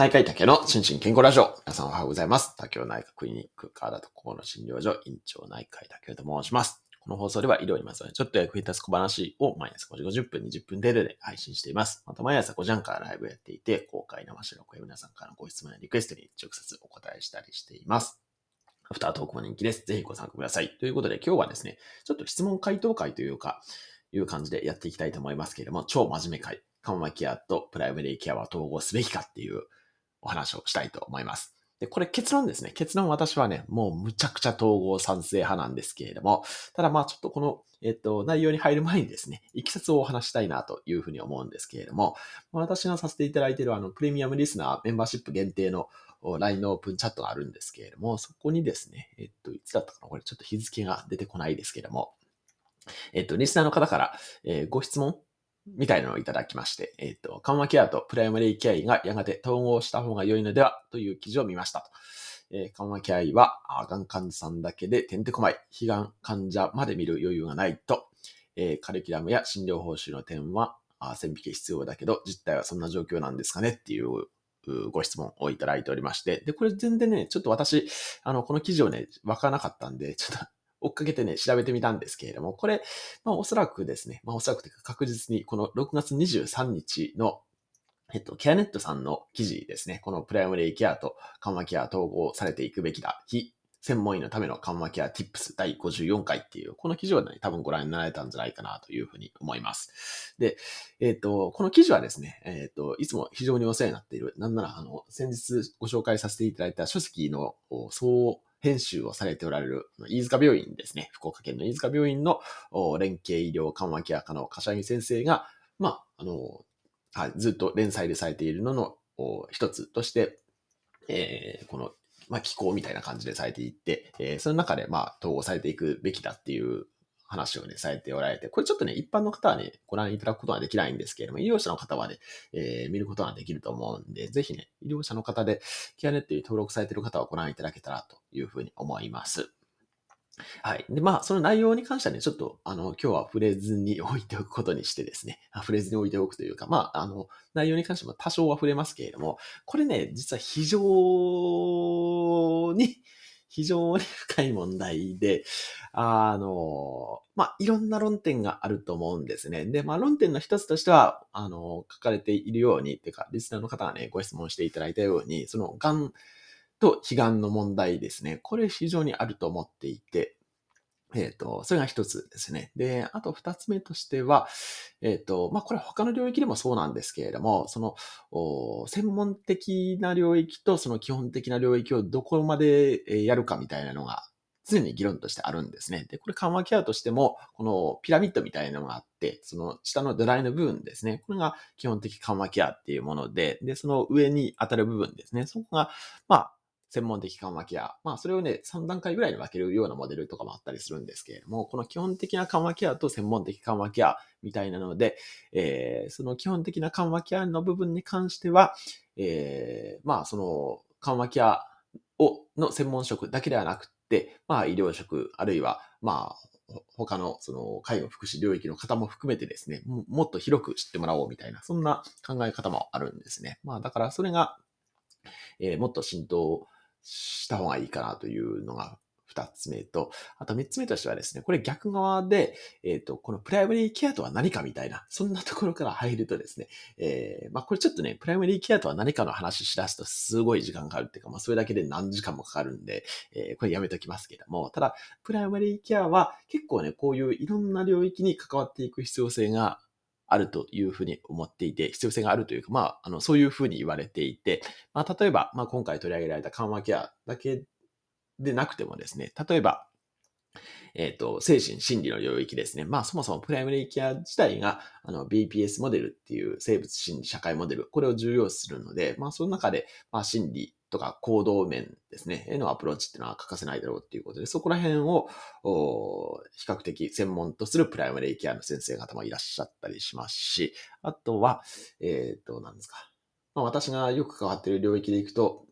内科医竹の心身健康ラジオ。皆さんおはようございます。竹雄内科クリニック川田とこの診療所院長内科医竹雄と申します。この放送では医療にまつわるちょっと役に立つ小話を毎朝5時50分、20分程度で配信しています。また毎朝5時半からライブやっていて、公開生収録や皆さんからのご質問やリクエストに直接お答えしたりしています。アフタートークも人気です。ぜひご参加ください。ということで今日はですね、ちょっと質問回答会というか、いう感じでやっていきたいと思いますけれども、超真面目会。緩和ケアとプライマリーケアは統合すべきかっていうお話をしたいと思います。で、これ結論ですね。結論私はね、もうむちゃくちゃ統合賛成派なんですけれども、ただまあちょっとこの、えっと、内容に入る前にですね、いきさつをお話したいなというふうに思うんですけれども、私がさせていただいているあの、プレミアムリスナーメンバーシップ限定の LINE のオープンチャットがあるんですけれども、そこにですね、えっと、いつだったかな？これちょっと日付が出てこないですけれども、えっと、リスナーの方から、えーご質問みたいなのをいただきまして、えっ、と、緩和ケアとプライマリーケア医がやがて統合した方が良いのではという記事を見ましたと。えー緩和ケア医は、がん患者さんだけでてんてこまい、非がん患者まで見る余裕がないと、えーカリキュラムや診療報酬の点は、あ線引き必要だけど、実態はそんな状況なんですかねっていううご質問をいただいておりまして、で、これ全然ね、ちょっと私、あの、この記事をね、わからなかったんで、ちょっと追っかけてね、調べてみたんですけれども、これ、まあおそらくですね、まあおそらくというか確実にこの6月23日のえっと、ケアネットさんの記事ですね。このプライマリーケアと緩和ケア統合されていくべきだ。非専門医のための緩和ケア Tips 第54回っていう、この記事をね、多分ご覧になられたんじゃないかなというふうに思います。で、えっ、と、この記事はですね、えっ、と、いつも非常にお世話になっている、なんなら、あの、先日ご紹介させていただいた書籍のお総編集をされておられる、飯塚病院ですね。福岡県の飯塚病院の連携医療緩和ケア科の柏木先生が、まあ、あの、はい、ずっと連載でされているのの一つとして、えーこの、まあ、気候みたいな感じでされていって、えーその中で、まあ、統合されていくべきだっていう話をね、されておられて、これちょっとね、一般の方はね、ご覧いただくことはできないんですけれども、医療者の方はね、えー見ることができると思うんで、ぜひね、医療者の方で、ケアネットに登録されている方はご覧いただけたらというふうに思います。はい。で、まあ、その内容に関してはね、ちょっと、あの、今日は触れずに置いておくことにしてですね、触れずに置いておくというか、まあ、あの、内容に関しても多少は触れますけれども、これね、実は非常に、非常に深い問題で、あの、まあ、いろんな論点があると思うんですね。で、まあ、論点の一つとしては、あの、書かれているように、っていうか、リスナーの方がね、ご質問していただいたように、その、がんと悲願の問題ですね。これ非常にあると思っていて、えっ、と、それが一つですね。で、あと二つ目としては、えっ、と、まあ、これ他の領域でもそうなんですけれども、その、専門的な領域とその基本的な領域をどこまでやるかみたいなのが常に議論としてあるんですね。で、これ緩和ケアとしても、このピラミッドみたいなのがあって、その下の土台の部分ですね。これが基本的緩和ケアっていうもので、で、その上に当たる部分ですね。そこが、まあ、専門的緩和ケア。まあ、それをね、3段階ぐらいに分けるようなモデルとかもあったりするんですけれども、この基本的な緩和ケアと専門的緩和ケアみたいなので、えーその基本的な緩和ケアの部分に関しては、えーまあ、その緩和ケアを、の専門職だけではなくて、まあ、医療職、あるいは、まあ、他の、その、介護福祉領域の方も含めてですね、ももっと広く知ってもらおうみたいな、そんな考え方もあるんですね。まあ、だからそれが、えーもっと浸透した方がいいかなというのが二つ目と、あと三つ目としてはですね、これ逆側で、えっ、と、このプライマリーケアとは何かみたいな、そんなところから入るとですね、えーまあこれちょっとね、プライマリーケアとは何かの話しだすとすごい時間かかるっていうか、まあそれだけで何時間もかかるんで、えーこれやめときますけども、ただ、プライマリーケアは結構ね、こういういろんな領域に関わっていく必要性があるというふうに思っていて、必要性があるというか、まあ、あの、そういうふうに言われていて、まあ、例えば、まあ、今回取り上げられた緩和ケアだけでなくてもですね、例えば、えっ、と、精神心理の領域ですね。まあ、そもそもプライマリーケア自体が、あの、BPS モデルっていう生物心理社会モデル、これを重要視するので、まあ、その中で、まあ、心理とか行動面ですね、へのアプローチっていうのは欠かせないだろうっていうことで、そこら辺を、お比較的専門とするプライマリーケアの先生方もいらっしゃったりしますし、あとは、えっ、と、何ですか。まあ、私がよく関わっている領域でいくと、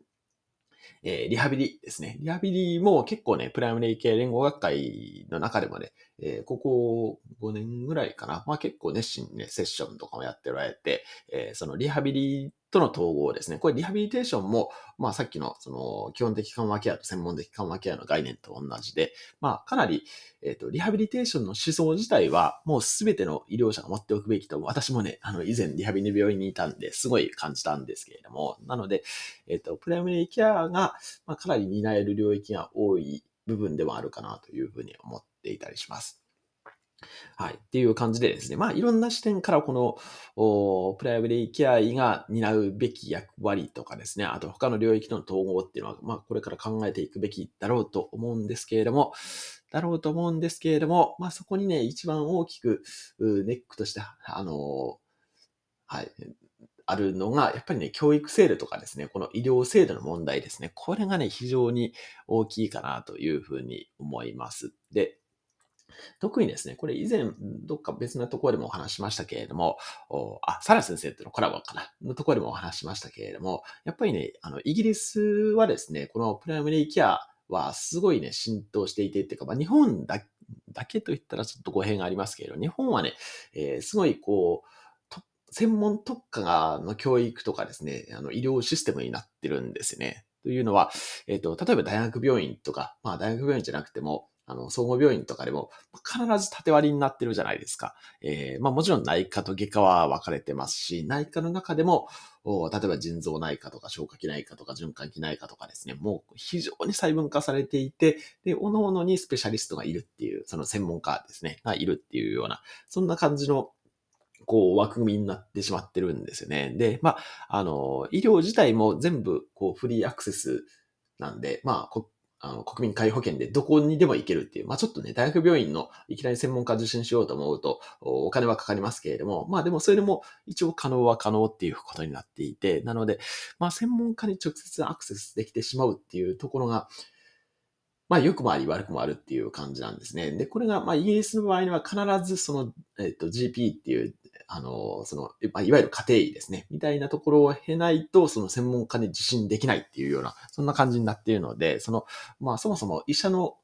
えーリハビリですね。リハビリも結構ね、プライムレイ系連合学会の中でもね、えーここ5年ぐらいかな。まあ結構熱心にね、セッションとかもやっておられて、えーそのリハビリとの統合ですね。これリハビリテーションも、まあさっきのその基本的緩和ケアと専門的緩和ケアの概念と同じで、まあかなり、えっ、ー、と、リハビリテーションの思想自体はもうすべての医療者が持っておくべきと、私もね、あの以前リハビリの病院にいたんですごい感じたんですけれども、なので、えっ、ー、と、プライマリーケアが、まあ、かなり担える領域が多い部分ではあるかなというふうに思っていたりします。はい。っていう感じでですね。まあ、いろんな視点からこの、おプライベリーケア医が担うべき役割とかですね。あと他の領域との統合っていうのは、まあ、これから考えていくべきだろうと思うんですけれども、だろうと思うんですけれども、まあ、そこにね、一番大きく、ネックとして、あのはい、あるのが、やっぱりね、教育制度とかですね、この医療制度の問題ですね。これがね、非常に大きいかなというふうに思います。で、特にですね、これ以前、どっか別なところでもお話しましたけれども、あ、サラ先生とのコラボかなのところでもお話しましたけれども、やっぱりね、あの、イギリスはですね、このプライマリーケアはすごいね、浸透していてっていうか、まあ、日本だけと言ったらちょっと語弊がありますけれど、日本はね、えー、すごいこう、専門特化の教育とかですね、あの医療システムになってるんですね。というのは、えっ、ー、と、例えば大学病院とか、まあ大学病院じゃなくても、あの、総合病院とかでも必ず縦割りになってるじゃないですか。えー、まあもちろん内科と外科は分かれてますし、内科の中でも、例えば腎臓内科とか消化器内科とか循環器内科とかですね、もう非常に細分化されていて、で、各々にスペシャリストがいるっていう、その専門家ですね、がいるっていうような、そんな感じのこう、枠組みになってしまってるんですよね。で、まあ、あの、医療自体も全部、こう、フリーアクセスなんで、まあ、あの国民皆保険でどこにでも行けるっていう、まあちょっとね、大学病院のいきなり専門家受診しようと思うと、お金はかかりますけれども、まあでもそれでも一応可能は可能っていうことになっていて、なので、まあ専門家に直接アクセスできてしまうっていうところが、まあ良くもあり悪くもあるっていう感じなんですね。で、これが、まあイギリスの場合には必ずその、えっ、と GP っていうあの、その、いわゆる家庭医ですね、みたいなところを経ないと、その専門家に受診できないっていうような、そんな感じになっているので、その、まあ、そもそも医者の、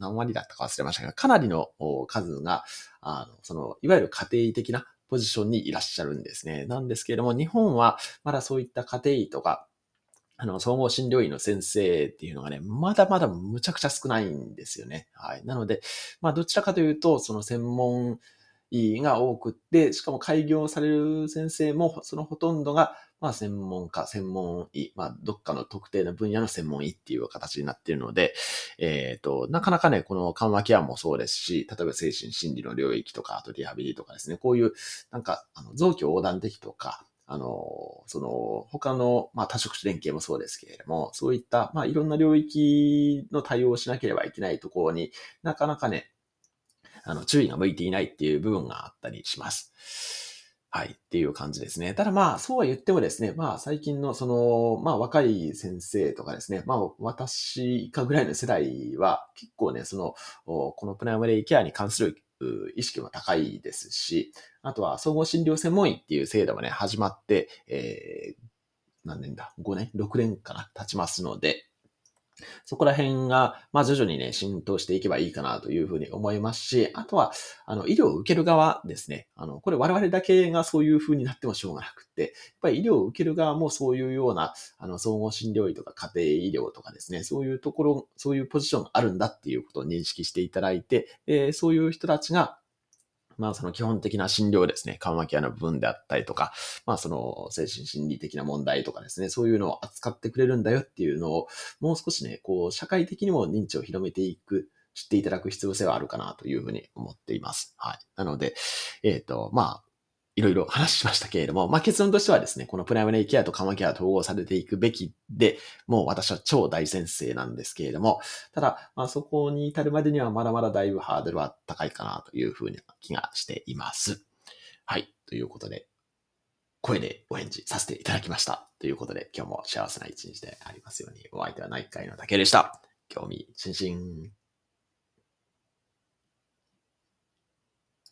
何割だったか忘れましたが、かなりの数が、あの、その、いわゆる家庭医的なポジションにいらっしゃるんですね。なんですけれども、日本はまだそういった家庭医とか、あの、総合診療医の先生っていうのがね、まだまだむちゃくちゃ少ないんですよね。はい。なので、まあ、どちらかというと、その専門が多くって、しかも開業される先生も、そのほとんどが、まあ、専門家、専門医、まあ、どっかの特定の分野の専門医っていう形になっているので、えっ、ー、と、なかなかね、この緩和ケアもそうですし、例えば精神心理の領域とか、あとリハビリとかですね、こういう、なんか、あの臓器横断的とか、あの、その、他の、まあ、多職種連携もそうですけれども、そういった、まあ、いろんな領域の対応をしなければいけないところになかなかね、あの、注意が向いていないっていう部分があったりします。はい。っていう感じですね。ただまあ、そうは言ってもですね、まあ最近のその、まあ若い先生とかですね、まあ私以下ぐらいの世代は結構ね、その、このプライマリーケアに関する意識も高いですし、あとは総合診療専門医っていう制度もね、始まって、えー、何年だ ?5 年 ?6 年かな？経ちますので、そこら辺が、まあ徐々にね、浸透していけばいいかなというふうに思いますし、あとは、あの、医療を受ける側ですね。あの、これ我々だけがそういうふうになってもしょうがなくって、やっぱり医療を受ける側もそういうような、あの、総合診療医とか家庭医療とかですね、そういうところ、そういうポジションがあるんだっていうことを認識していただいて、えー、そういう人たちが、まあその基本的な診療ですね、緩和ケアの部分であったりとか、まあその精神心理的な問題とかですね、そういうのを扱ってくれるんだよっていうのを、もう少しね、こう社会的にも認知を広めていく、知っていただく必要性はあるかなというふうに思っています。はい。なので、えっ、ー、と、まあ、いろいろ話しましたけれども、まあ、結論としてはですね、このプライマリーケアと緩和ケア統合されていくべきで、もう私は超大先生なんですけれども、ただ、まあ、そこに至るまでにはまだまだだいぶハードルは高いかなというふうな気がしています。はい。ということで、声でお返事させていただきました。ということで、今日も幸せな一日でありますように、お相手は内科医の竹でした。興味津々。